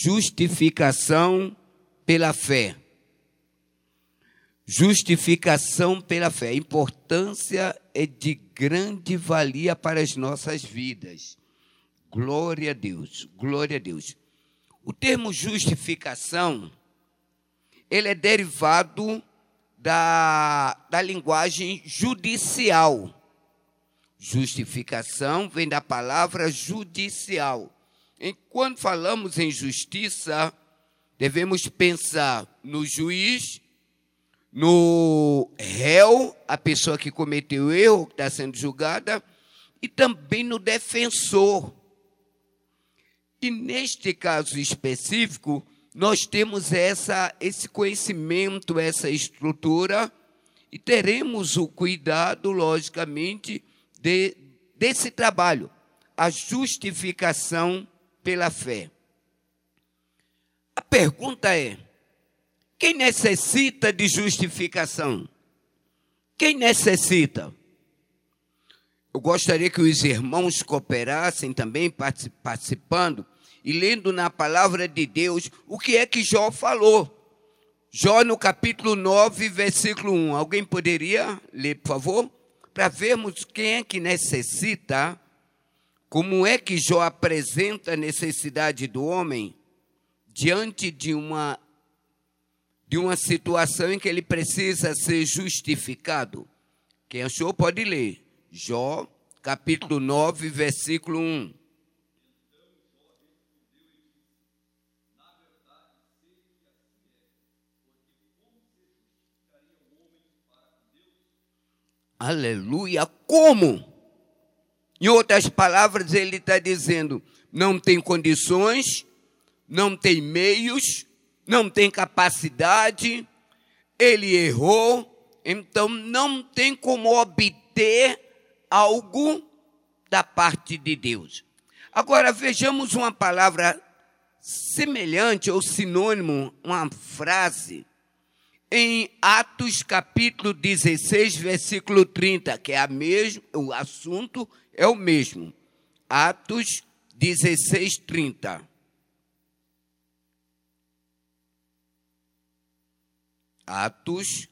justificação pela fé. Justificação pela fé. A importância é de grande valia para as nossas vidas. Glória a Deus, glória a Deus. O termo justificação, ele é derivado da, da linguagem judicial. Justificação vem da palavra judicial. Enquanto falamos em justiça, devemos pensar no juiz, no réu, a pessoa que cometeu o erro, que está sendo julgada, e também no defensor. E neste caso específico, nós temos essa, esse conhecimento, essa estrutura, e teremos o cuidado, logicamente, de, desse trabalho, a justificação pela fé. A pergunta é: quem necessita de justificação? Quem necessita? Eu gostaria que os irmãos cooperassem também, participando e lendo na palavra de Deus o que é que Jó falou. Jó, no capítulo 9, versículo 1. Alguém poderia ler, por favor? Para vermos quem é que necessita, como é que Jó apresenta a necessidade do homem diante de uma, de uma situação em que ele precisa ser justificado. Quem achou pode ler. Jó, capítulo 9, versículo 1. Aleluia! Como? Em outras palavras, ele está dizendo: não tem condições, não tem meios, não tem capacidade, ele errou, então não tem como obter algo da parte de Deus. Agora vejamos uma palavra semelhante ou sinônimo, uma frase em Atos capítulo 16, versículo 30, que é a mesmo, o assunto é o mesmo. Atos 16, 30. Atos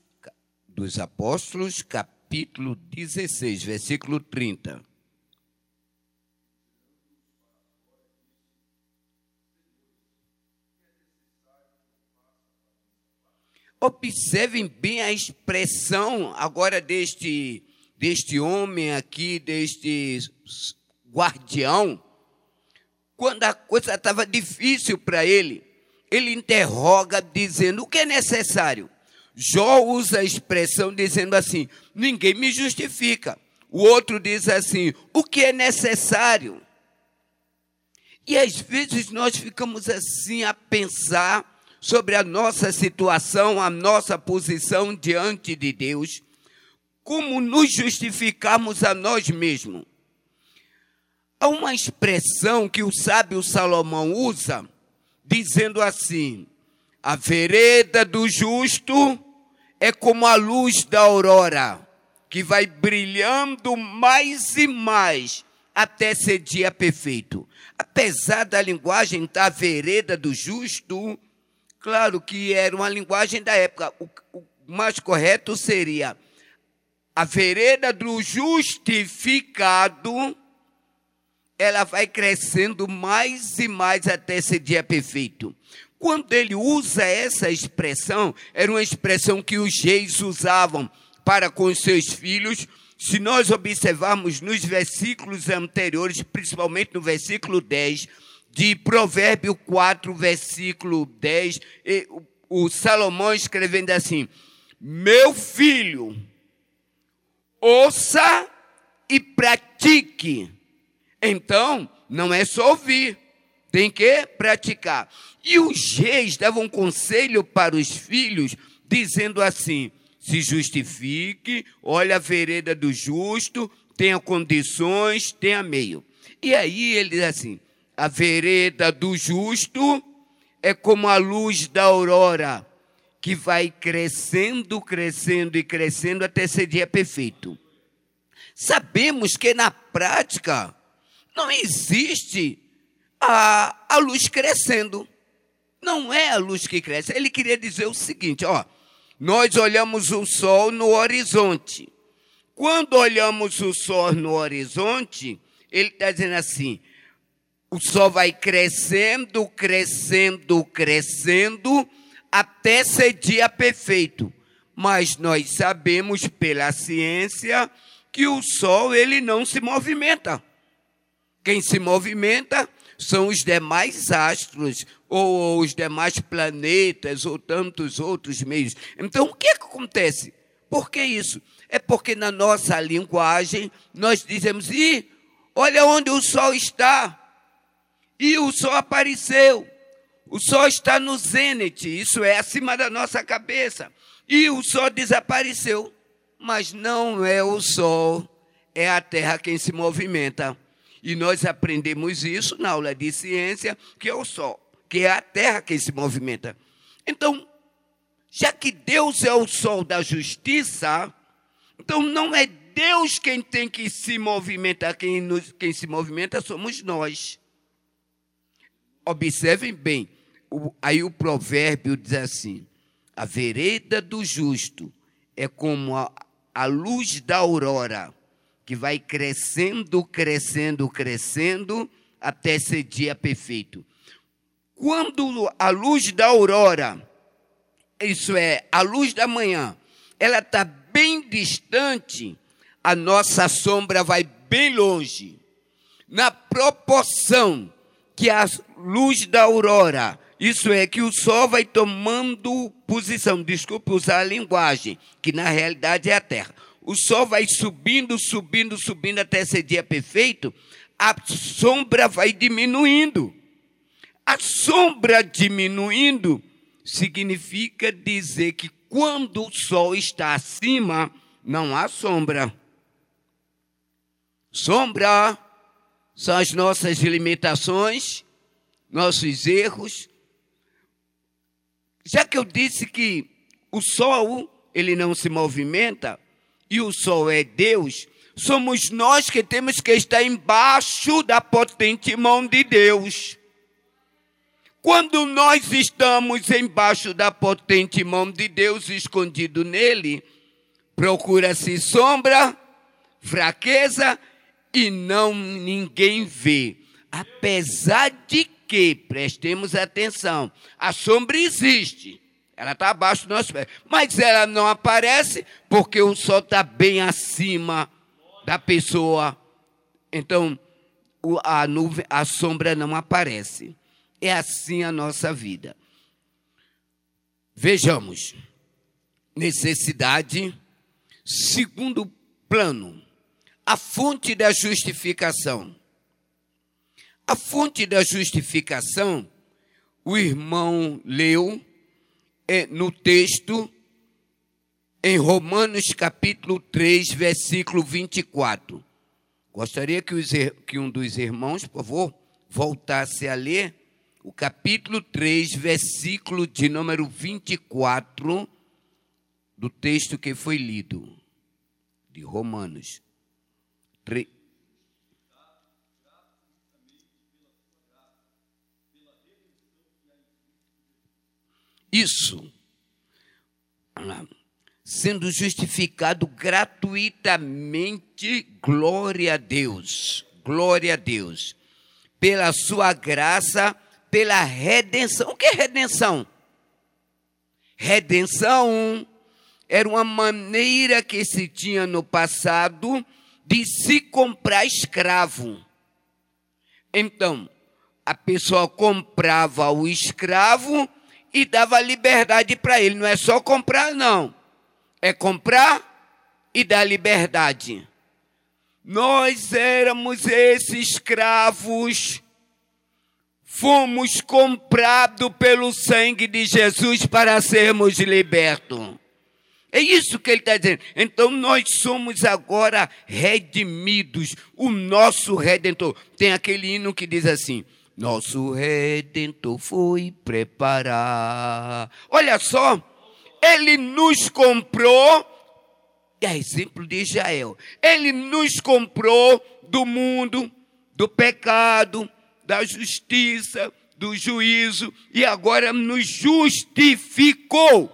dos Apóstolos, capítulo 16, versículo 30. Observem bem a expressão agora deste, deste homem aqui, deste guardião. Quando a coisa estava difícil para ele, ele interroga dizendo: o que é necessário? Jó usa a expressão dizendo assim: ninguém me justifica. O outro diz assim: o que é necessário? E às vezes nós ficamos assim a pensar sobre a nossa situação, a nossa posição diante de Deus, como nos justificamos a nós mesmos. Há uma expressão que o sábio Salomão usa, dizendo assim: a vereda do justo é como a luz da aurora, que vai brilhando mais e mais até ser dia perfeito. Apesar da linguagem da vereda do justo, Claro que era uma linguagem da época. O, o mais correto seria a vereda do justificado, ela vai crescendo mais e mais até esse dia perfeito. Quando ele usa essa expressão, era uma expressão que os reis usavam para com seus filhos. Se nós observarmos nos versículos anteriores, principalmente no versículo 10, de Provérbio 4, versículo 10, o Salomão escrevendo assim: Meu filho, ouça e pratique. Então, não é só ouvir, tem que praticar. E os reis davam conselho para os filhos, dizendo assim: se justifique, olha a vereda do justo, tenha condições, tenha meio. E aí ele diz assim: a vereda do justo é como a luz da aurora, que vai crescendo, crescendo e crescendo até ser dia perfeito. Sabemos que na prática não existe a, a luz crescendo. Não é a luz que cresce. Ele queria dizer o seguinte: ó, nós olhamos o sol no horizonte. Quando olhamos o sol no horizonte, ele está dizendo assim: o sol vai crescendo, crescendo, crescendo, até ser dia perfeito. Mas nós sabemos pela ciência que o sol ele não se movimenta. Quem se movimenta são os demais astros, ou os demais planetas, ou tantos outros meios. Então, o que, é que acontece? Por que isso? É porque na nossa linguagem nós dizemos, e olha onde o sol está. E o sol apareceu. O sol está no zênite, isso é acima da nossa cabeça. E o sol desapareceu. Mas não é o sol, é a terra quem se movimenta. E nós aprendemos isso na aula de ciência, que é o sol, que é a terra quem se movimenta. Então, já que Deus é o sol da justiça, então não é Deus quem tem que se movimentar, quem, nos, quem se movimenta somos nós. Observem bem, aí o provérbio diz assim: a vereda do justo é como a, a luz da aurora, que vai crescendo, crescendo, crescendo, até ser dia perfeito. Quando a luz da aurora, isso é, a luz da manhã, ela está bem distante, a nossa sombra vai bem longe. Na proporção que a luz da aurora, isso é, que o sol vai tomando posição, desculpe usar a linguagem, que na realidade é a Terra. O sol vai subindo, subindo, subindo até ser dia perfeito, a sombra vai diminuindo. A sombra diminuindo significa dizer que quando o sol está acima, não há sombra. Sombra são as nossas limitações, nossos erros. Já que eu disse que o sol, ele não se movimenta, e o sol é Deus, somos nós que temos que estar embaixo da potente mão de Deus. Quando nós estamos embaixo da potente mão de Deus, escondido nele, procura-se sombra, fraqueza e não ninguém vê. Apesar de que, prestemos atenção, a sombra existe. Ela está abaixo do nosso pé. Mas ela não aparece porque o sol está bem acima da pessoa. Então, a, nuvem, a sombra não aparece. É assim a nossa vida. Vejamos. Necessidade. Segundo plano a fonte da justificação. A fonte da justificação, o irmão leu é, no texto em Romanos capítulo 3, versículo 24. Gostaria que, os, que um dos irmãos, por favor, voltasse a ler o capítulo 3, versículo de número 24 do texto que foi lido, de Romanos. Isso, sendo justificado gratuitamente, glória a Deus, glória a Deus, pela sua graça, pela redenção. O que é redenção? Redenção era uma maneira que se tinha no passado de se comprar escravo. Então, a pessoa comprava o escravo e dava liberdade para ele. Não é só comprar, não. É comprar e dar liberdade. Nós éramos esses escravos, fomos comprados pelo sangue de Jesus para sermos libertos. É isso que ele está dizendo. Então nós somos agora redimidos. O nosso redentor. Tem aquele hino que diz assim: Nosso redentor foi preparar. Olha só, ele nos comprou. É exemplo de Israel. Ele nos comprou do mundo, do pecado, da justiça, do juízo e agora nos justificou.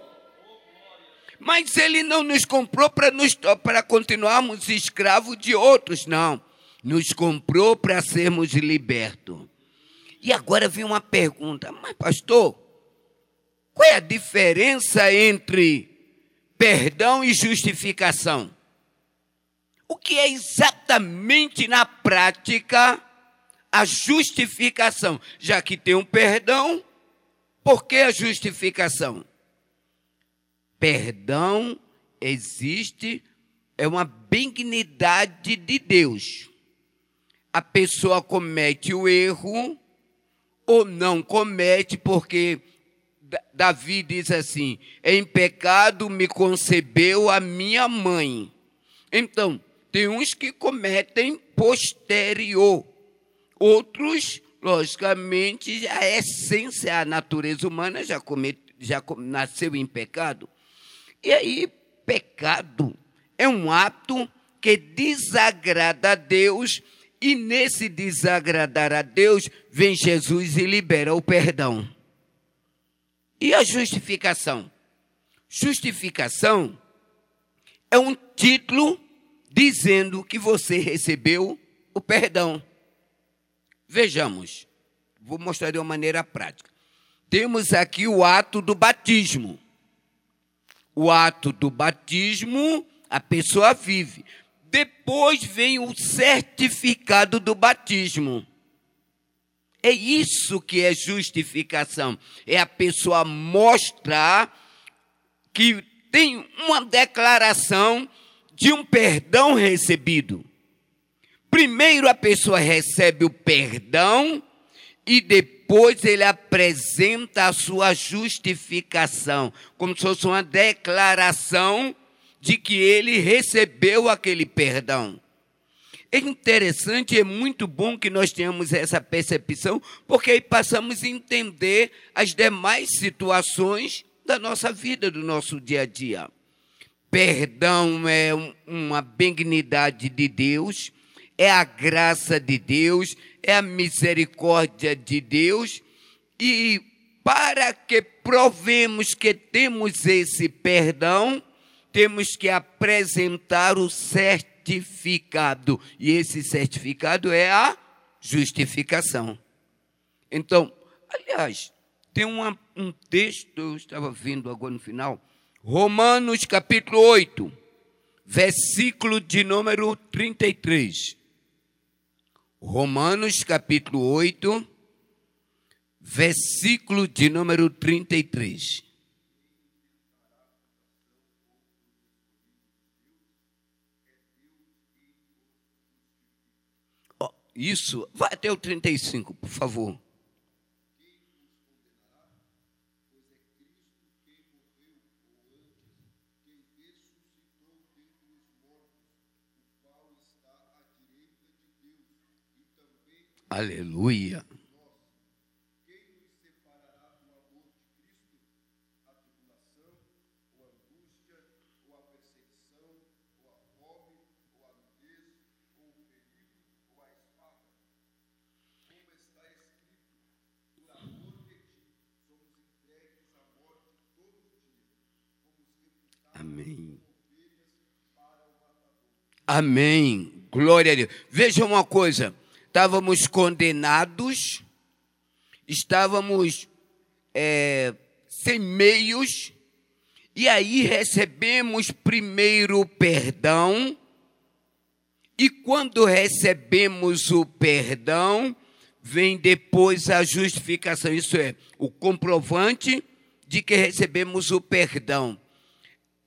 Mas ele não nos comprou para continuarmos escravos de outros, não. Nos comprou para sermos libertos. E agora vem uma pergunta: mas, pastor, qual é a diferença entre perdão e justificação? O que é exatamente na prática a justificação? Já que tem um perdão, por que a justificação? Perdão existe, é uma benignidade de Deus. A pessoa comete o erro ou não comete, porque Davi diz assim: em pecado me concebeu a minha mãe. Então, tem uns que cometem posterior, outros, logicamente, a essência, a natureza humana já, comete, já nasceu em pecado. E aí, pecado é um ato que desagrada a Deus, e nesse desagradar a Deus, vem Jesus e libera o perdão. E a justificação? Justificação é um título dizendo que você recebeu o perdão. Vejamos, vou mostrar de uma maneira prática. Temos aqui o ato do batismo o ato do batismo, a pessoa vive. Depois vem o certificado do batismo. É isso que é justificação. É a pessoa mostrar que tem uma declaração de um perdão recebido. Primeiro a pessoa recebe o perdão e depois ele apresenta a sua justificação, como se fosse uma declaração de que ele recebeu aquele perdão. É interessante, é muito bom que nós tenhamos essa percepção, porque aí passamos a entender as demais situações da nossa vida, do nosso dia a dia. Perdão é uma benignidade de Deus, é a graça de Deus, é a misericórdia de Deus, e para que provemos que temos esse perdão, temos que apresentar o certificado, e esse certificado é a justificação. Então, aliás, tem uma, um texto, eu estava vendo agora no final, Romanos capítulo 8, versículo de número 33. Romanos capítulo 8, versículo de número 33. Oh, isso, vai até o 35, por favor. Aleluia. Amém. Amém. Glória a Deus. Veja uma coisa estávamos condenados, estávamos é, sem meios, e aí recebemos primeiro o perdão, e quando recebemos o perdão, vem depois a justificação, isso é, o comprovante de que recebemos o perdão.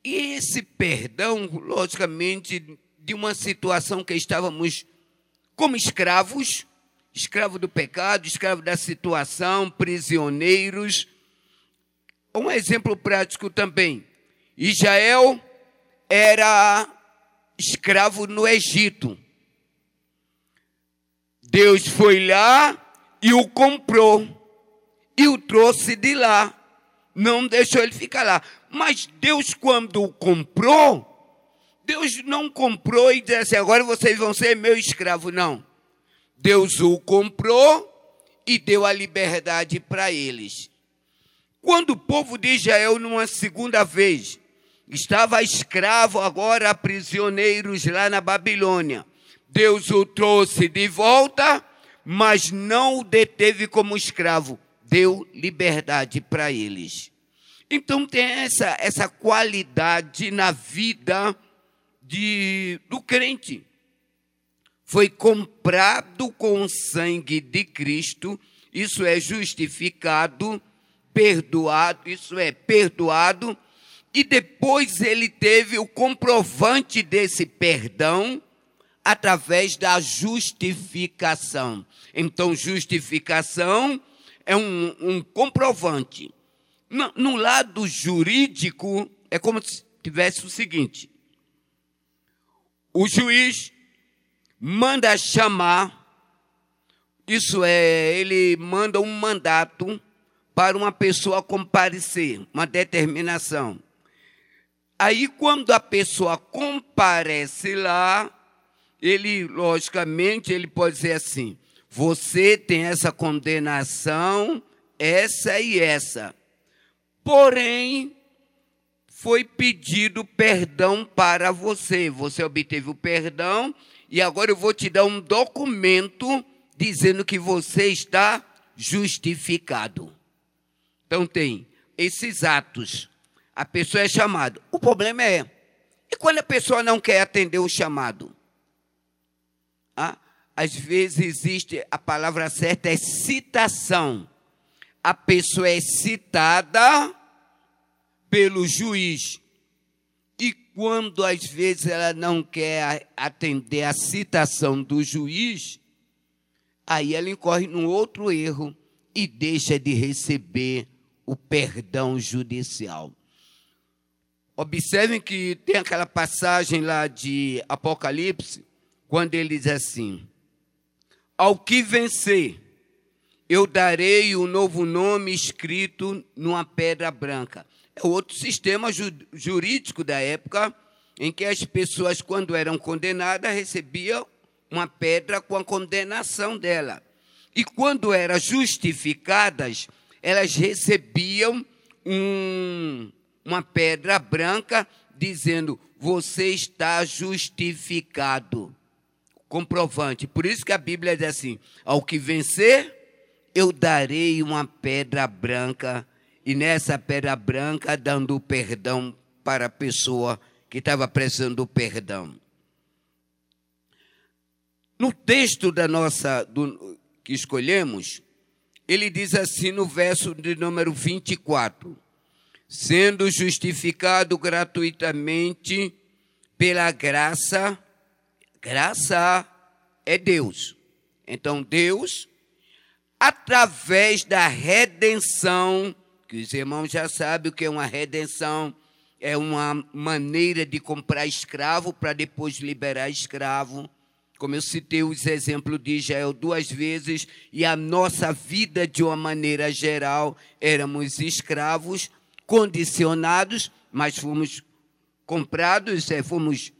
E esse perdão, logicamente, de uma situação que estávamos como escravos, escravo do pecado, escravo da situação, prisioneiros. Um exemplo prático também. Israel era escravo no Egito. Deus foi lá e o comprou e o trouxe de lá. Não deixou ele ficar lá. Mas Deus, quando o comprou, Deus não comprou e disse assim, agora vocês vão ser meu escravo. Não. Deus o comprou e deu a liberdade para eles. Quando o povo de Israel, numa segunda vez, estava escravo, agora prisioneiros lá na Babilônia, Deus o trouxe de volta, mas não o deteve como escravo, deu liberdade para eles. Então tem essa, essa qualidade na vida de, do crente. Foi comprado com o sangue de Cristo, isso é justificado, perdoado, isso é perdoado, e depois ele teve o comprovante desse perdão através da justificação. Então, justificação é um, um comprovante. No, lado jurídico, é como se tivesse o seguinte: o juiz manda chamar, isso é, ele manda um mandato para uma pessoa comparecer, uma determinação. Aí, quando a pessoa comparece lá, ele, logicamente, ele pode dizer assim: você tem essa condenação, essa e essa. Porém, foi pedido perdão para você. Você obteve o perdão e agora eu vou te dar um documento dizendo que você está justificado. Então tem esses atos. A pessoa é chamada. O problema é, e quando a pessoa não quer atender o chamado? Ah, às vezes existe, a palavra certa é citação. A pessoa é citada pelo juiz. E quando às vezes ela não quer atender a citação do juiz, aí ela incorre num outro erro e deixa de receber o perdão judicial. Observem que tem aquela passagem lá de Apocalipse, quando ele diz assim: Ao que vencer, eu darei o um novo nome escrito numa pedra branca outro sistema jurídico da época em que as pessoas, quando eram condenadas, recebiam uma pedra com a condenação dela. E quando eram justificadas, elas recebiam um, uma pedra branca dizendo: Você está justificado. Comprovante. Por isso que a Bíblia diz assim: Ao que vencer, eu darei uma pedra branca e nessa pedra branca dando perdão para a pessoa que estava precisando do perdão. No texto da nossa do, que escolhemos, ele diz assim no verso de número 24: sendo justificado gratuitamente pela graça, graça é Deus. Então Deus, através da redenção que os irmãos já sabem o que é uma redenção, é uma maneira de comprar escravo para depois liberar escravo. Como eu citei os exemplos de Israel duas vezes, e a nossa vida, de uma maneira geral, éramos escravos, condicionados, mas fomos comprados, é, fomos,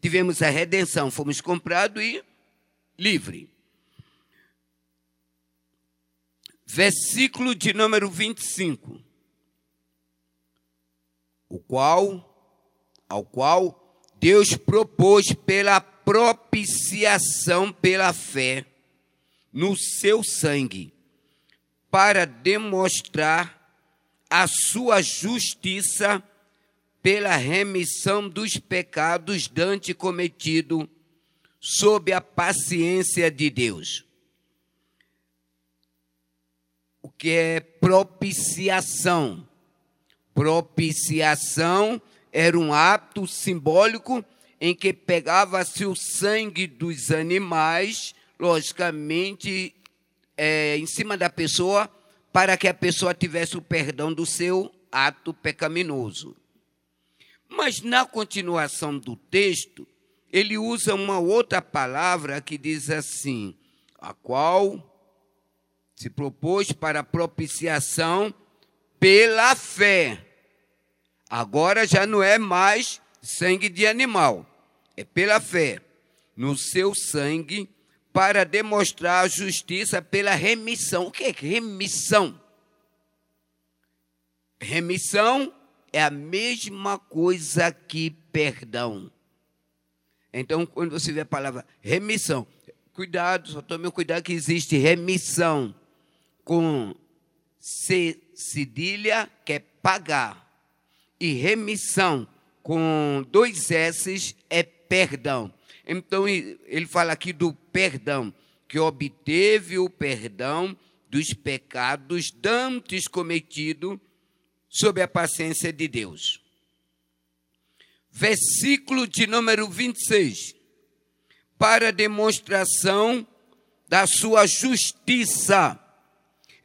tivemos a redenção, fomos comprados e livre. Versículo de número 25. O qual, ao qual Deus propôs pela propiciação pela fé no seu sangue, para demonstrar a sua justiça pela remissão dos pecados dante cometido sob a paciência de Deus o que é propiciação. Propiciação era um ato simbólico em que pegava-se o sangue dos animais, logicamente, é, em cima da pessoa, para que a pessoa tivesse o perdão do seu ato pecaminoso. Mas na continuação do texto, ele usa uma outra palavra que diz assim: a qual se propôs para propiciação pela fé. Agora já não é mais sangue de animal, é pela fé. No seu sangue, para demonstrar a justiça pela remissão. O que é remissão? Remissão é a mesma coisa que perdão. Então, quando você vê a palavra remissão, cuidado, só tome cuidado que existe remissão com cedilha, que é pagar, e remissão com dois S é perdão. Então, ele fala aqui do perdão, que obteve o perdão dos pecados dantes cometidos sob a paciência de Deus. Versículo de número 26. Para demonstração da sua justiça.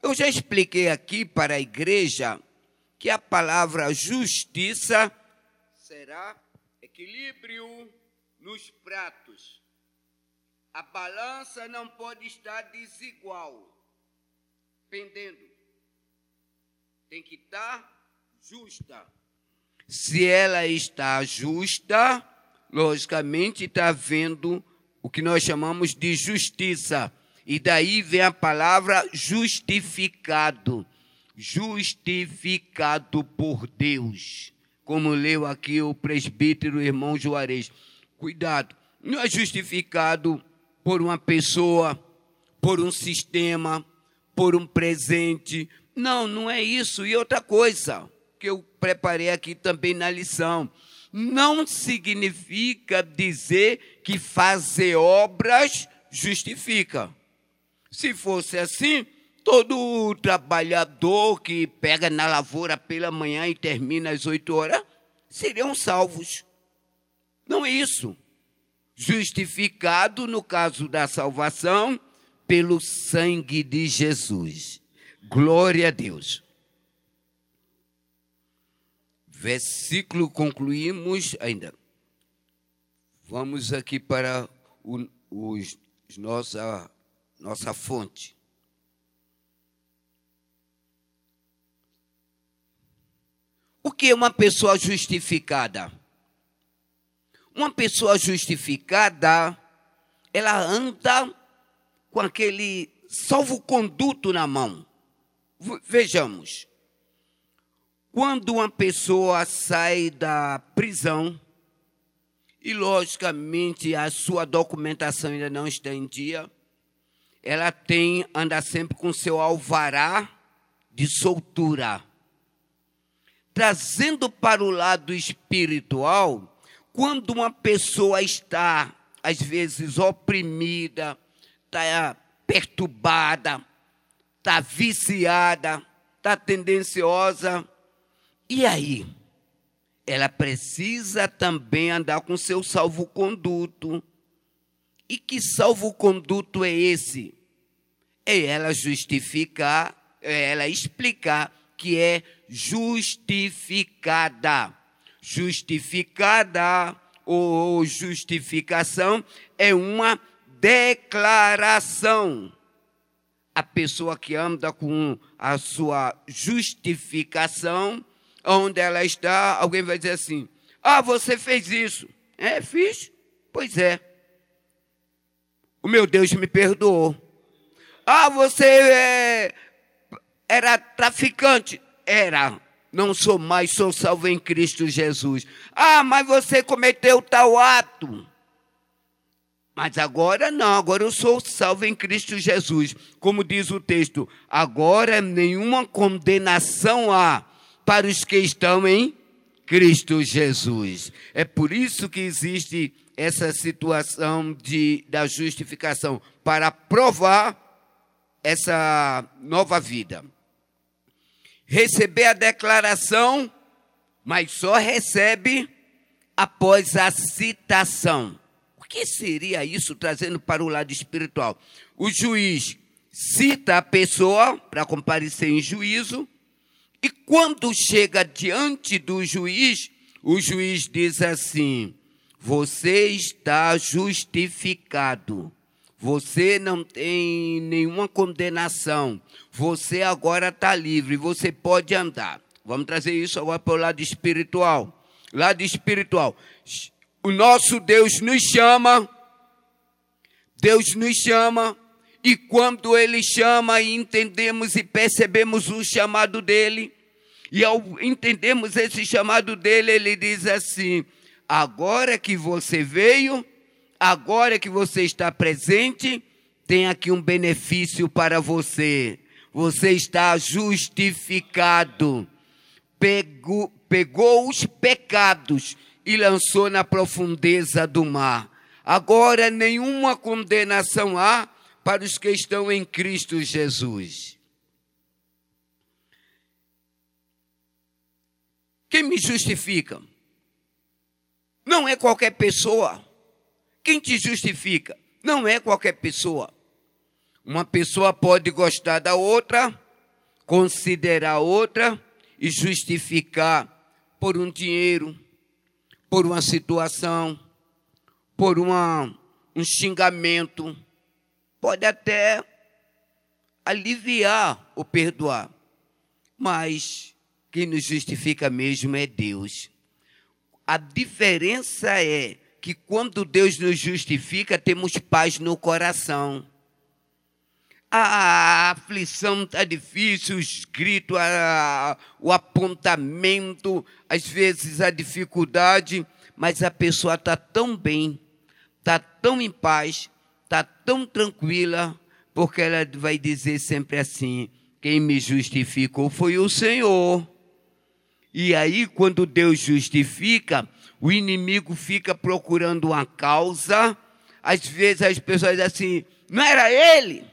Eu já expliquei aqui para a igreja que a palavra justiça será equilíbrio nos pratos. A balança não pode estar desigual, pendendo. Tem que estar justa. Se ela está justa, logicamente está havendo o que nós chamamos de justiça. E daí vem a palavra justificado. Justificado por Deus. Como leu aqui o presbítero irmão Juarez. Cuidado, não é justificado por uma pessoa, por um sistema, por um presente. Não, não é isso. E outra coisa que eu preparei aqui também na lição. Não significa dizer que fazer obras justifica. Se fosse assim, todo trabalhador que pega na lavoura pela manhã e termina às oito horas seriam salvos. Não é isso. Justificado, no caso da salvação, pelo sangue de Jesus. Glória a Deus. Versículo concluímos ainda. Vamos aqui para o, os, nossa, nossa fonte. O que é uma pessoa justificada? Uma pessoa justificada, ela anda com aquele salvo-conduto na mão. Vejamos. Quando uma pessoa sai da prisão, e logicamente a sua documentação ainda não está em dia, ela tem, anda sempre com seu alvará de soltura. Trazendo para o lado espiritual, quando uma pessoa está, às vezes, oprimida, está perturbada, está viciada, está tendenciosa, e aí? Ela precisa também andar com seu salvo-conduto. E que salvo-conduto é esse? É ela justificar, é ela explicar que é justificada justificada ou justificação é uma declaração. A pessoa que anda com a sua justificação, onde ela está, alguém vai dizer assim: Ah, você fez isso. É, fiz? Pois é. O meu Deus me perdoou. Ah, você é, era traficante. Era não sou mais, sou salvo em Cristo Jesus. Ah, mas você cometeu tal ato. Mas agora não, agora eu sou salvo em Cristo Jesus. Como diz o texto, agora nenhuma condenação há para os que estão em Cristo Jesus. É por isso que existe essa situação de, da justificação para provar essa nova vida receber a declaração, mas só recebe após a citação. O que seria isso trazendo para o lado espiritual? O juiz cita a pessoa para comparecer em juízo, e quando chega diante do juiz, o juiz diz assim: Você está justificado. Você não tem nenhuma condenação. Você agora está livre. Você pode andar. Vamos trazer isso agora para o lado espiritual. Lado espiritual. O nosso Deus nos chama Deus nos chama, e quando Ele chama entendemos e percebemos o chamado dele, e ao entendermos esse chamado dele, ele diz assim: agora que você veio, agora que você está presente, tem aqui um benefício para você. Você está justificado. Pegou, pegou os pecados e lançou na profundeza do mar. Agora nenhuma condenação há para os que estão em Cristo Jesus. Quem me justifica? Não é qualquer pessoa. Quem te justifica? Não é qualquer pessoa. Uma pessoa pode gostar da outra, considerar outra e justificar por um dinheiro, por uma situação, por uma, um xingamento. Pode até aliviar ou perdoar. Mas quem nos justifica mesmo é Deus. A diferença é que quando Deus nos justifica, temos paz no coração a aflição está difícil, os gritos, a, o apontamento, às vezes a dificuldade, mas a pessoa está tão bem, está tão em paz, está tão tranquila, porque ela vai dizer sempre assim: quem me justificou foi o Senhor. E aí, quando Deus justifica, o inimigo fica procurando uma causa. Às vezes as pessoas dizem assim: não era ele?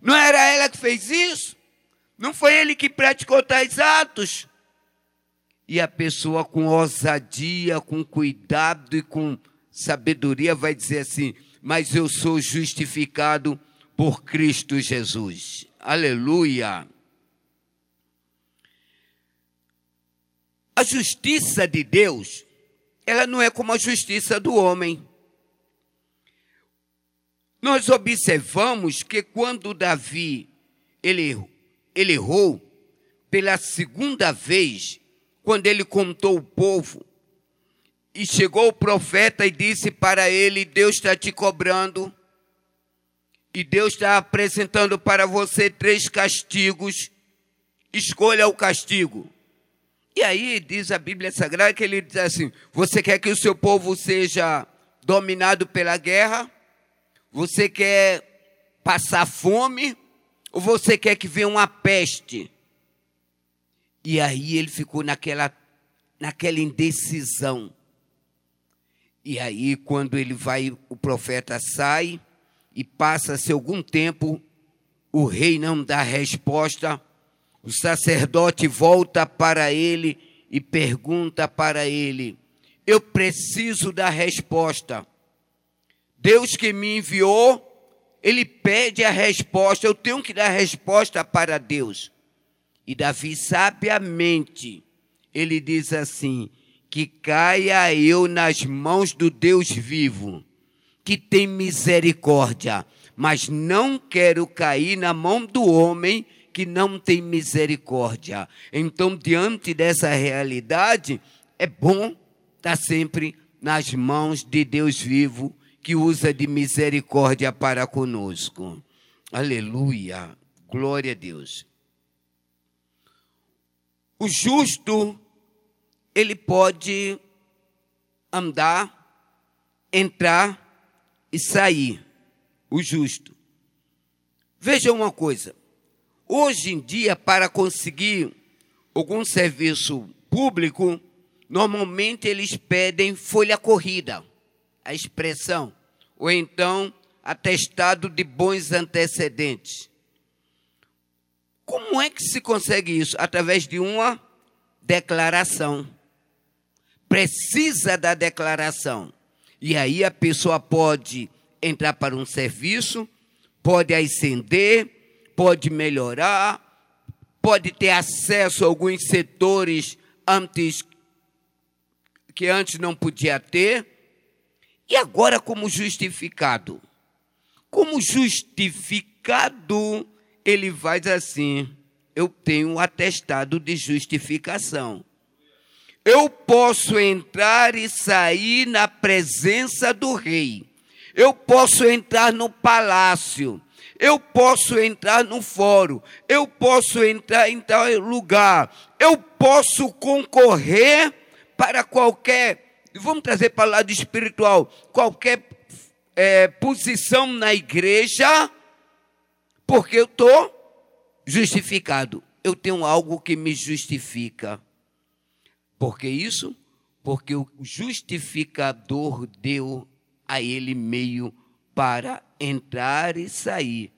Não era ela que fez isso? Não foi ele que praticou tais atos? E a pessoa com ousadia, com cuidado e com sabedoria vai dizer assim: Mas eu sou justificado por Cristo Jesus. Aleluia. A justiça de Deus, ela não é como a justiça do homem. Nós observamos que quando Davi ele, ele errou pela segunda vez, quando ele contou o povo, e chegou o profeta e disse para ele: Deus está te cobrando, e Deus está apresentando para você três castigos, escolha o castigo. E aí diz a Bíblia Sagrada que ele diz assim: Você quer que o seu povo seja dominado pela guerra? Você quer passar fome ou você quer que venha uma peste? E aí ele ficou naquela, naquela indecisão. E aí, quando ele vai, o profeta sai e passa-se algum tempo, o rei não dá resposta, o sacerdote volta para ele e pergunta para ele: Eu preciso da resposta. Deus que me enviou, ele pede a resposta, eu tenho que dar resposta para Deus. E Davi, sabiamente, ele diz assim: que caia eu nas mãos do Deus vivo, que tem misericórdia, mas não quero cair na mão do homem que não tem misericórdia. Então, diante dessa realidade, é bom estar sempre nas mãos de Deus vivo que usa de misericórdia para conosco. Aleluia. Glória a Deus. O justo, ele pode andar, entrar e sair. O justo. Veja uma coisa. Hoje em dia, para conseguir algum serviço público, normalmente eles pedem folha corrida a expressão, ou então atestado de bons antecedentes. Como é que se consegue isso? Através de uma declaração. Precisa da declaração. E aí a pessoa pode entrar para um serviço, pode ascender, pode melhorar, pode ter acesso a alguns setores antes que antes não podia ter e agora, como justificado? Como justificado, ele faz assim: eu tenho um atestado de justificação. Eu posso entrar e sair na presença do rei. eu posso entrar no palácio, eu posso entrar no fórum, eu posso entrar em tal lugar, eu posso concorrer para qualquer, vamos trazer para o lado espiritual, qualquer é, posição na igreja, porque eu estou justificado. Eu tenho algo que me justifica. Por que isso? Porque o justificador deu a ele meio para entrar e sair.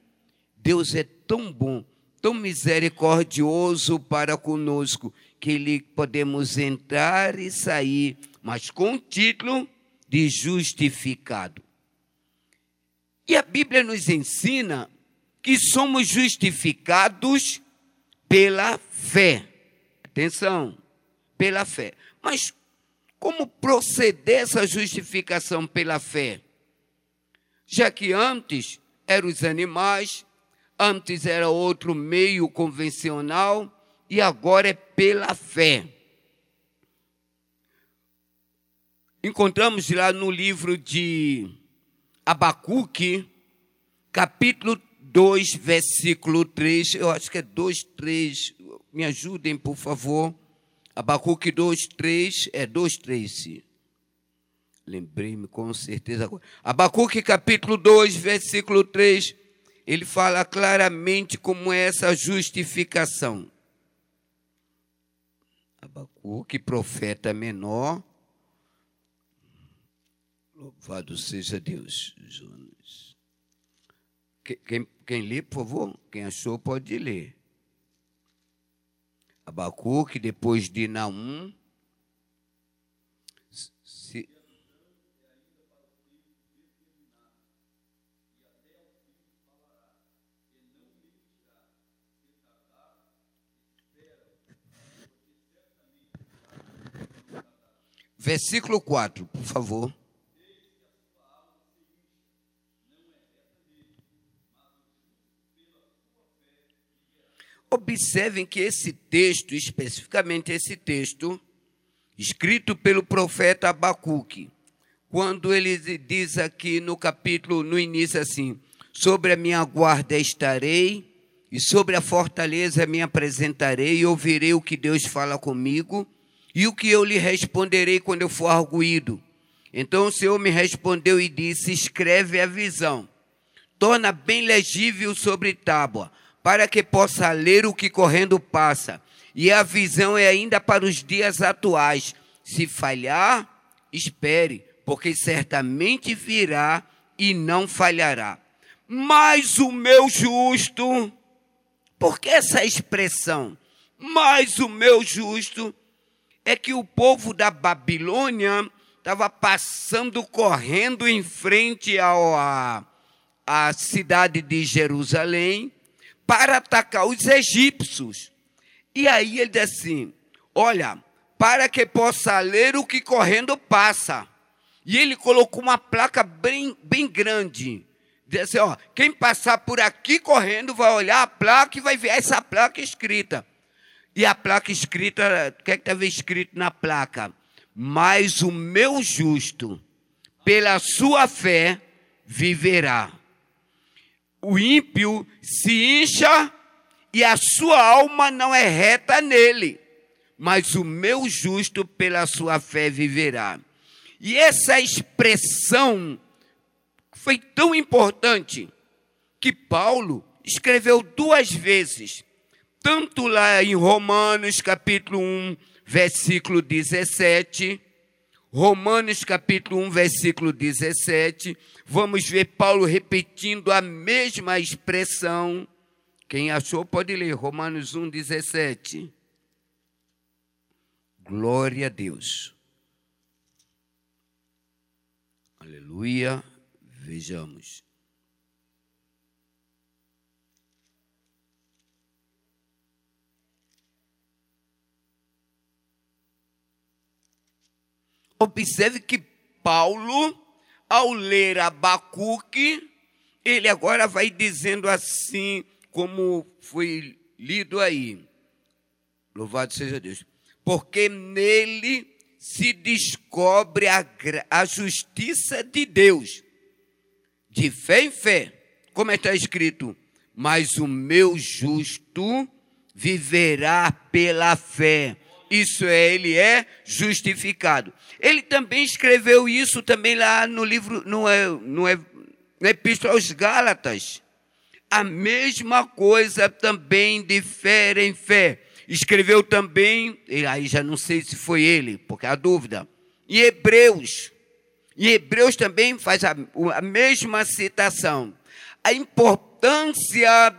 Deus é tão bom, tão misericordioso para conosco, que ele podemos entrar e sair, mas com o título de justificado. E a Bíblia nos ensina que somos justificados pela fé. Atenção, pela fé. Mas como proceder essa justificação pela fé? Já que antes eram os animais, antes era outro meio convencional e agora é pela fé. Encontramos lá no livro de Abacuque, capítulo 2, versículo 3, eu acho que é 2, 3, me ajudem, por favor. Abacuque 2, 3, é 2, 3. Lembrei-me com certeza agora. Abacuque capítulo 2, versículo 3, ele fala claramente como é essa justificação. Abacuque, profeta menor. Louvado seja Deus, Jonas. Quem, quem lê, por favor? Quem achou pode ler. Abacuque, depois de Naum. Se... Versículo 4, por favor. Observem que esse texto, especificamente esse texto, escrito pelo profeta Abacuque, quando ele diz aqui no capítulo, no início assim, sobre a minha guarda estarei, e sobre a fortaleza me apresentarei, e ouvirei o que Deus fala comigo, e o que eu lhe responderei quando eu for arguído. Então o Senhor me respondeu e disse: Escreve a visão, torna bem legível sobre tábua para que possa ler o que correndo passa. E a visão é ainda para os dias atuais. Se falhar, espere, porque certamente virá e não falhará. Mas o meu justo, por que essa expressão? Mas o meu justo é que o povo da Babilônia estava passando correndo em frente a, a cidade de Jerusalém para atacar os egípcios. E aí ele diz assim: Olha, para que possa ler o que correndo passa. E ele colocou uma placa bem, bem grande. Diz assim: ó, quem passar por aqui correndo vai olhar a placa e vai ver essa placa escrita. E a placa escrita, o que é que estava escrito na placa? Mas o meu justo, pela sua fé, viverá o ímpio se incha e a sua alma não é reta nele, mas o meu justo pela sua fé viverá. E essa expressão foi tão importante que Paulo escreveu duas vezes, tanto lá em Romanos capítulo 1, versículo 17, Romanos capítulo 1, versículo 17, vamos ver Paulo repetindo a mesma expressão. Quem achou pode ler Romanos 1, 17. Glória a Deus. Aleluia. Vejamos. Observe que Paulo ao ler Abacuque, ele agora vai dizendo assim, como foi lido aí. Louvado seja Deus. Porque nele se descobre a, a justiça de Deus. de fé em fé, como está escrito, mas o meu justo viverá pela fé. Isso é, ele é justificado. Ele também escreveu isso também lá no livro, no, é, no, é, no Epístola aos Gálatas. A mesma coisa também de fé em fé. Escreveu também, aí já não sei se foi ele, porque há dúvida, em Hebreus. Em Hebreus também faz a, a mesma citação. A importância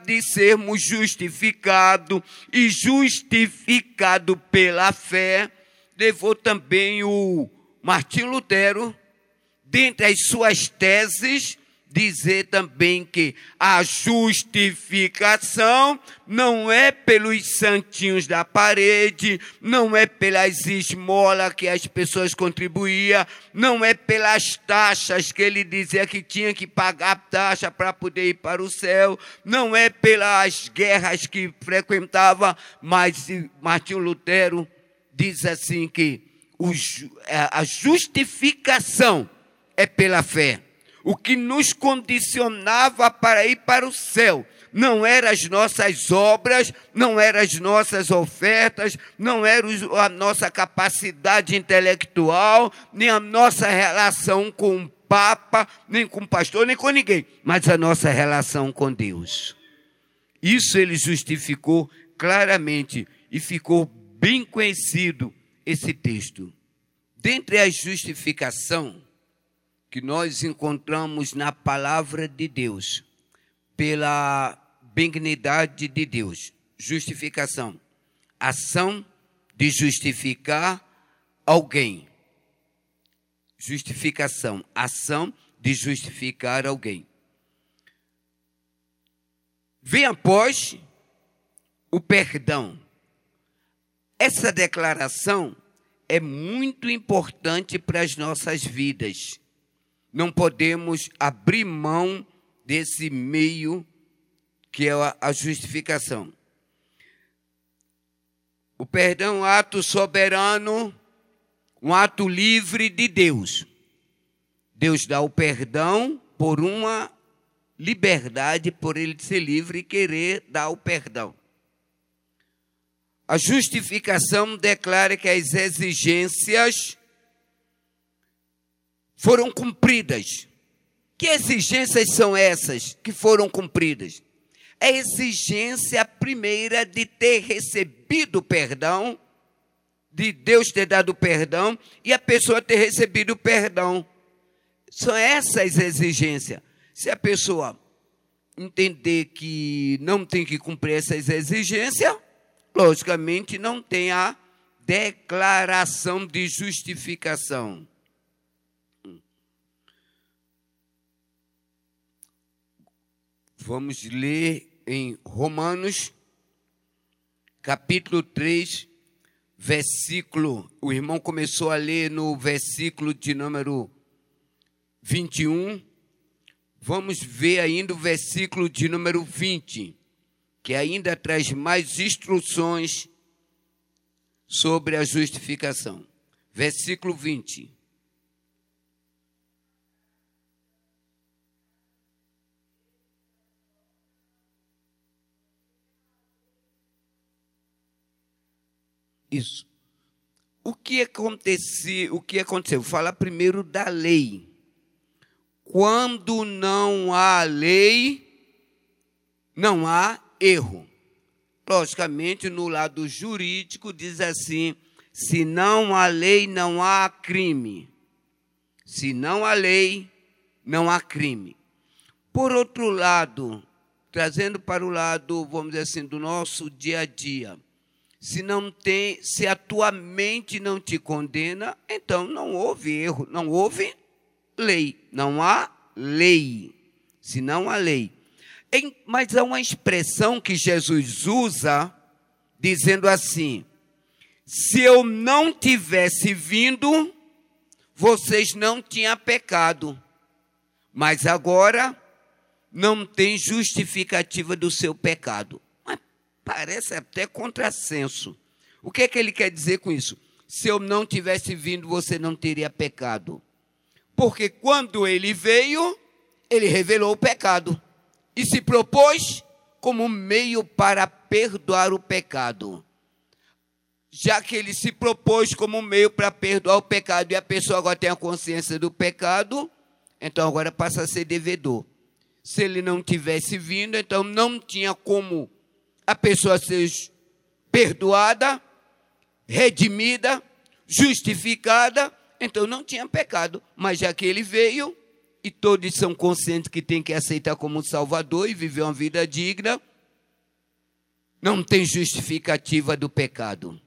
de sermos justificados e justificado pela fé levou também o Martim Lutero, dentre as suas teses, dizer também que a justificação não é pelos santinhos da parede, não é pelas esmolas que as pessoas contribuíam, não é pelas taxas que ele dizia que tinha que pagar taxa para poder ir para o céu, não é pelas guerras que frequentava, mas Martinho Lutero diz assim que a justificação é pela fé o que nos condicionava para ir para o céu não eram as nossas obras, não eram as nossas ofertas, não era a nossa capacidade intelectual, nem a nossa relação com o Papa, nem com o pastor, nem com ninguém, mas a nossa relação com Deus. Isso ele justificou claramente e ficou bem conhecido esse texto. Dentre a justificação, que nós encontramos na palavra de Deus, pela benignidade de Deus. Justificação. Ação de justificar alguém. Justificação. Ação de justificar alguém. Vem após o perdão. Essa declaração é muito importante para as nossas vidas não podemos abrir mão desse meio que é a justificação. O perdão é um ato soberano, um ato livre de Deus. Deus dá o perdão por uma liberdade, por ele ser livre e querer dar o perdão. A justificação declara que as exigências foram cumpridas. Que exigências são essas que foram cumpridas? A exigência primeira de ter recebido perdão, de Deus ter dado perdão e a pessoa ter recebido perdão. São essas exigências. Se a pessoa entender que não tem que cumprir essas exigências, logicamente não tem a declaração de justificação. Vamos ler em Romanos, capítulo 3, versículo. O irmão começou a ler no versículo de número 21. Vamos ver ainda o versículo de número 20, que ainda traz mais instruções sobre a justificação. Versículo 20. Isso. O que aconteceu? O que aconteceu? Fala primeiro da lei. Quando não há lei, não há erro. Logicamente, no lado jurídico, diz assim: se não há lei, não há crime. Se não há lei, não há crime. Por outro lado, trazendo para o lado, vamos dizer assim, do nosso dia a dia, se não tem, se a tua mente não te condena, então não houve erro, não houve lei, não há lei. Se não há lei. Em, mas há uma expressão que Jesus usa dizendo assim: se eu não tivesse vindo, vocês não tinham pecado. Mas agora não tem justificativa do seu pecado. Parece até contrassenso. O que é que ele quer dizer com isso? Se eu não tivesse vindo, você não teria pecado. Porque quando ele veio, ele revelou o pecado e se propôs como meio para perdoar o pecado. Já que ele se propôs como meio para perdoar o pecado e a pessoa agora tem a consciência do pecado, então agora passa a ser devedor. Se ele não tivesse vindo, então não tinha como a pessoa ser perdoada, redimida, justificada, então não tinha pecado. Mas já que ele veio, e todos são conscientes que tem que aceitar como Salvador e viver uma vida digna, não tem justificativa do pecado.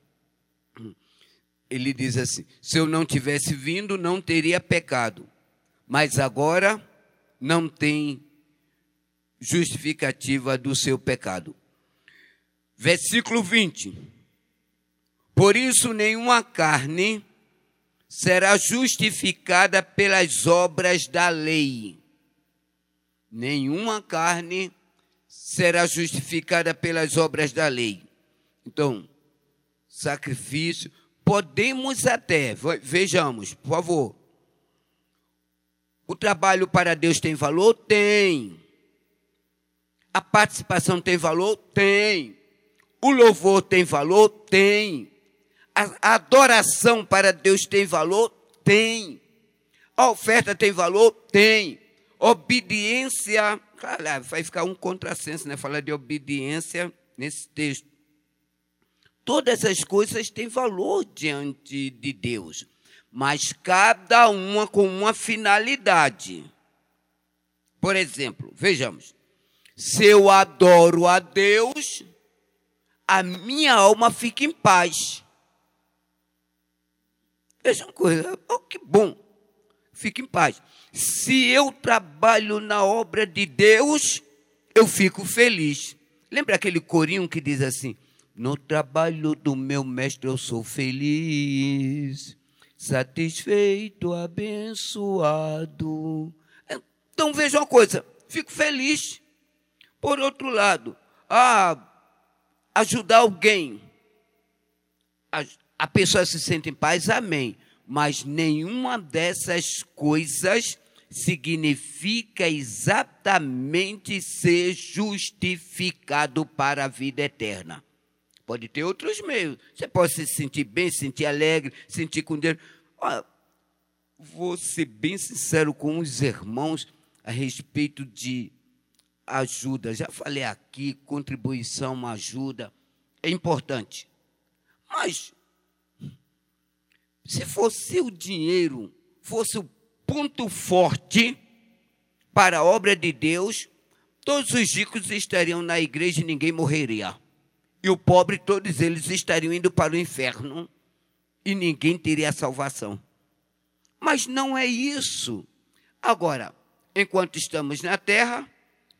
Ele diz assim: se eu não tivesse vindo, não teria pecado, mas agora não tem justificativa do seu pecado. Versículo 20. Por isso, nenhuma carne será justificada pelas obras da lei. Nenhuma carne será justificada pelas obras da lei. Então, sacrifício, podemos até, vejamos, por favor. O trabalho para Deus tem valor? Tem. A participação tem valor? Tem. O louvor tem valor? Tem. A adoração para Deus tem valor? Tem. A oferta tem valor? Tem. Obediência, claro, vai ficar um contrassenso, né? Falar de obediência nesse texto. Todas as coisas têm valor diante de Deus, mas cada uma com uma finalidade. Por exemplo, vejamos: se eu adoro a Deus, a minha alma fica em paz. Veja uma coisa, oh, que bom, fique em paz. Se eu trabalho na obra de Deus, eu fico feliz. Lembra aquele corinho que diz assim: No trabalho do meu mestre eu sou feliz, satisfeito, abençoado. Então veja uma coisa, fico feliz. Por outro lado, ah, ajudar alguém, a pessoa se sente em paz, amém. Mas nenhuma dessas coisas significa exatamente ser justificado para a vida eterna. Pode ter outros meios. Você pode se sentir bem, se sentir alegre, sentir com Deus. Olha, vou ser bem sincero com os irmãos a respeito de ajuda. Já falei aqui, contribuição, ajuda. É importante. Mas se fosse o dinheiro, fosse o ponto forte para a obra de Deus, todos os ricos estariam na igreja e ninguém morreria. E o pobre, todos eles estariam indo para o inferno e ninguém teria salvação. Mas não é isso. Agora, enquanto estamos na terra,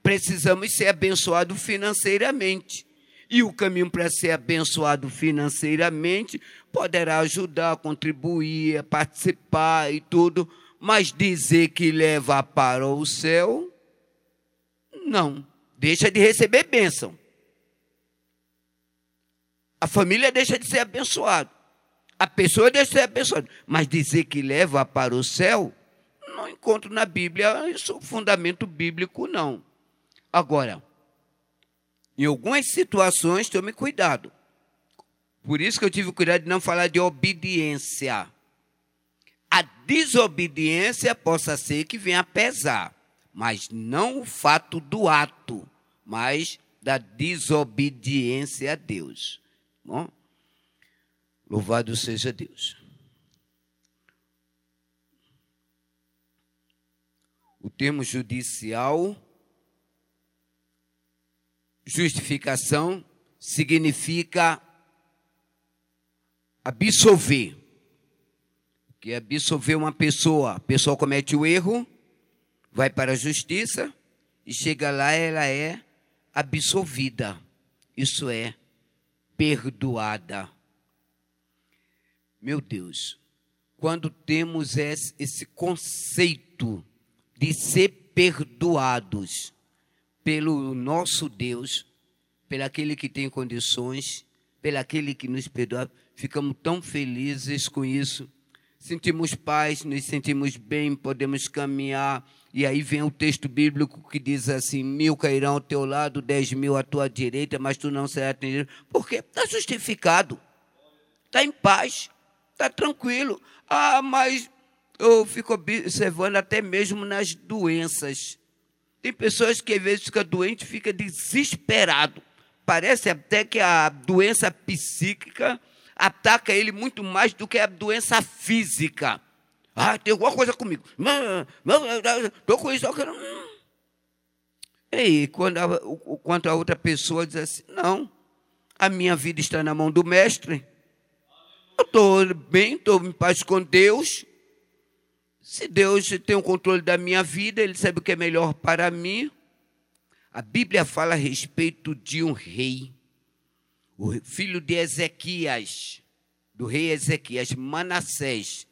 precisamos ser abençoados financeiramente. E o caminho para ser abençoado financeiramente poderá ajudar, contribuir, participar e tudo, mas dizer que leva para o céu, não. Deixa de receber bênção. A família deixa de ser abençoada. A pessoa deixa de ser abençoada. Mas dizer que leva para o céu, não encontro na Bíblia isso fundamento bíblico, não. Agora, em algumas situações, tome cuidado. Por isso que eu tive cuidado de não falar de obediência. A desobediência possa ser que venha a pesar, mas não o fato do ato, mas da desobediência a Deus. Bom, louvado seja Deus. O termo judicial justificação significa absolver. Que é absolver uma pessoa. A pessoa comete o erro, vai para a justiça e chega lá, ela é absolvida. Isso é perdoada. Meu Deus, quando temos esse conceito de ser perdoados, pelo nosso Deus, pelo aquele que tem condições, pelo aquele que nos perdoa. Ficamos tão felizes com isso. sentimos paz, nos sentimos bem, podemos caminhar. E aí vem o texto bíblico que diz assim: mil cairão ao teu lado, dez mil à tua direita, mas tu não serás atendido. Porque está justificado, está em paz, está tranquilo. Ah, mas eu fico observando até mesmo nas doenças. Tem pessoas que às vezes ficam doentes, fica desesperado. Parece até que a doença psíquica ataca ele muito mais do que a doença física. Ah, tem alguma coisa comigo. Estou com isso. E quando a, quanto a outra pessoa diz assim, não, a minha vida está na mão do mestre. Eu estou bem, estou em paz com Deus. Se Deus tem o controle da minha vida, Ele sabe o que é melhor para mim. A Bíblia fala a respeito de um rei o filho de Ezequias, do rei Ezequias, Manassés.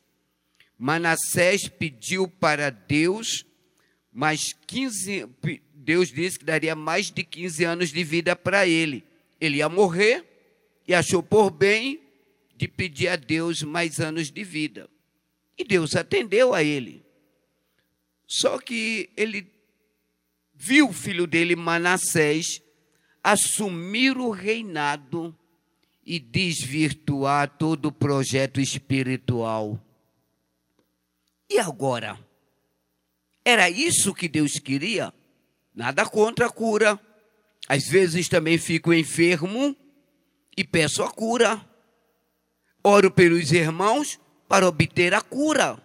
Manassés pediu para Deus mais 15, Deus disse que daria mais de 15 anos de vida para ele. Ele ia morrer e achou por bem de pedir a Deus mais anos de vida. E Deus atendeu a ele. Só que ele viu o filho dele, Manassés, assumir o reinado e desvirtuar todo o projeto espiritual. E agora? Era isso que Deus queria? Nada contra a cura. Às vezes também fico enfermo e peço a cura. Oro pelos irmãos para obter a cura.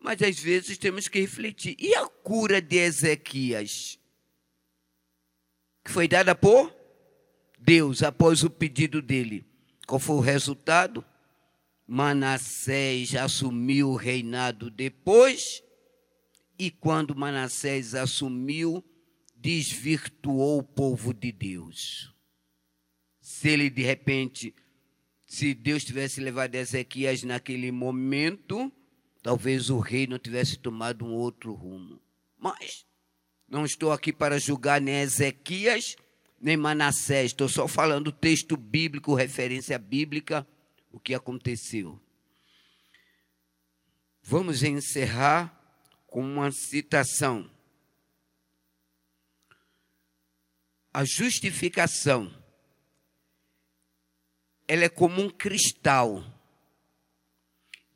Mas às vezes temos que refletir. E a cura de Ezequias? que foi dada por Deus após o pedido dele. Qual foi o resultado? Manassés assumiu o reinado depois, e quando Manassés assumiu, desvirtuou o povo de Deus. Se ele de repente, se Deus tivesse levado Ezequias naquele momento, talvez o reino tivesse tomado um outro rumo. Mas não estou aqui para julgar nem Ezequias, nem Manassés. Estou só falando texto bíblico, referência bíblica, o que aconteceu. Vamos encerrar com uma citação. A justificação, ela é como um cristal.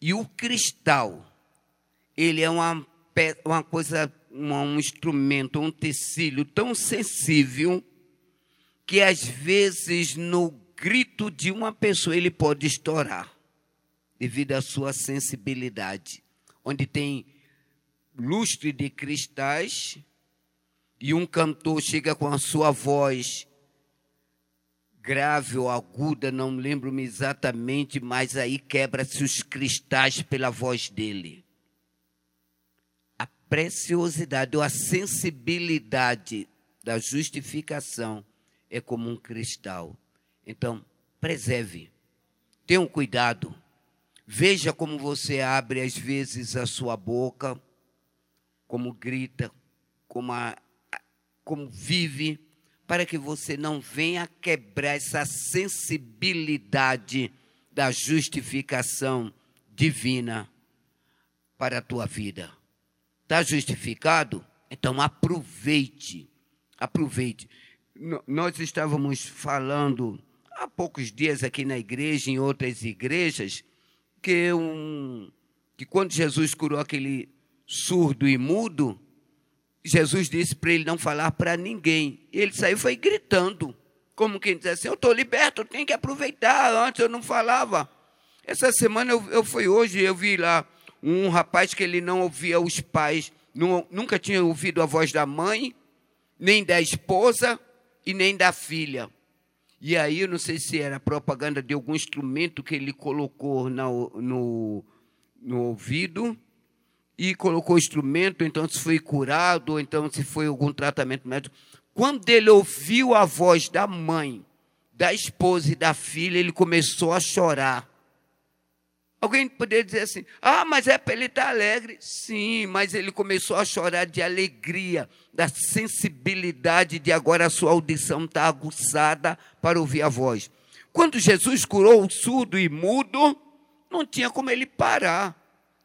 E o cristal, ele é uma, uma coisa um instrumento, um tecido tão sensível que às vezes no grito de uma pessoa ele pode estourar devido à sua sensibilidade. Onde tem lustre de cristais e um cantor chega com a sua voz grave ou aguda, não lembro-me exatamente, mas aí quebra-se os cristais pela voz dele preciosidade ou a sensibilidade da justificação é como um cristal. Então, preserve. Tenha um cuidado. Veja como você abre às vezes a sua boca, como grita, como, a, como vive, para que você não venha quebrar essa sensibilidade da justificação divina para a tua vida. Está justificado? Então aproveite. Aproveite. Nós estávamos falando há poucos dias aqui na igreja, em outras igrejas, que, um, que quando Jesus curou aquele surdo e mudo, Jesus disse para ele não falar para ninguém. Ele saiu foi gritando, como quem diz assim: Eu estou liberto, tenho que aproveitar. Antes eu não falava. Essa semana eu, eu fui hoje, eu vi lá um rapaz que ele não ouvia os pais, não, nunca tinha ouvido a voz da mãe, nem da esposa e nem da filha. E aí, eu não sei se era propaganda de algum instrumento que ele colocou no, no, no ouvido, e colocou instrumento, então se foi curado, ou então se foi algum tratamento médico. Quando ele ouviu a voz da mãe, da esposa e da filha, ele começou a chorar. Alguém poderia dizer assim: ah, mas é para ele estar alegre. Sim, mas ele começou a chorar de alegria, da sensibilidade de agora a sua audição está aguçada para ouvir a voz. Quando Jesus curou o surdo e mudo, não tinha como ele parar.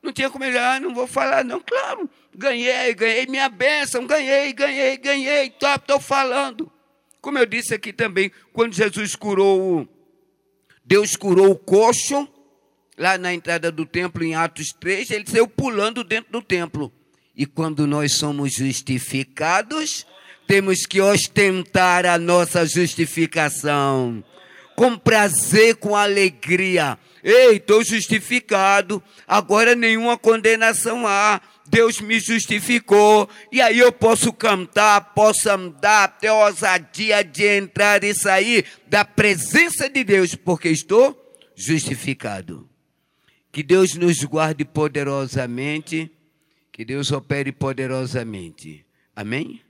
Não tinha como ele, ah, não vou falar, não. Claro, ganhei, ganhei minha bênção, ganhei, ganhei, ganhei, estou falando. Como eu disse aqui também, quando Jesus curou, Deus curou o coxo, lá na entrada do templo, em Atos 3, ele saiu pulando dentro do templo. E quando nós somos justificados, temos que ostentar a nossa justificação. Com prazer, com alegria. Ei, estou justificado, agora nenhuma condenação há. Deus me justificou, e aí eu posso cantar, posso andar, ter ousadia de entrar e sair da presença de Deus, porque estou justificado. Que Deus nos guarde poderosamente, que Deus opere poderosamente. Amém?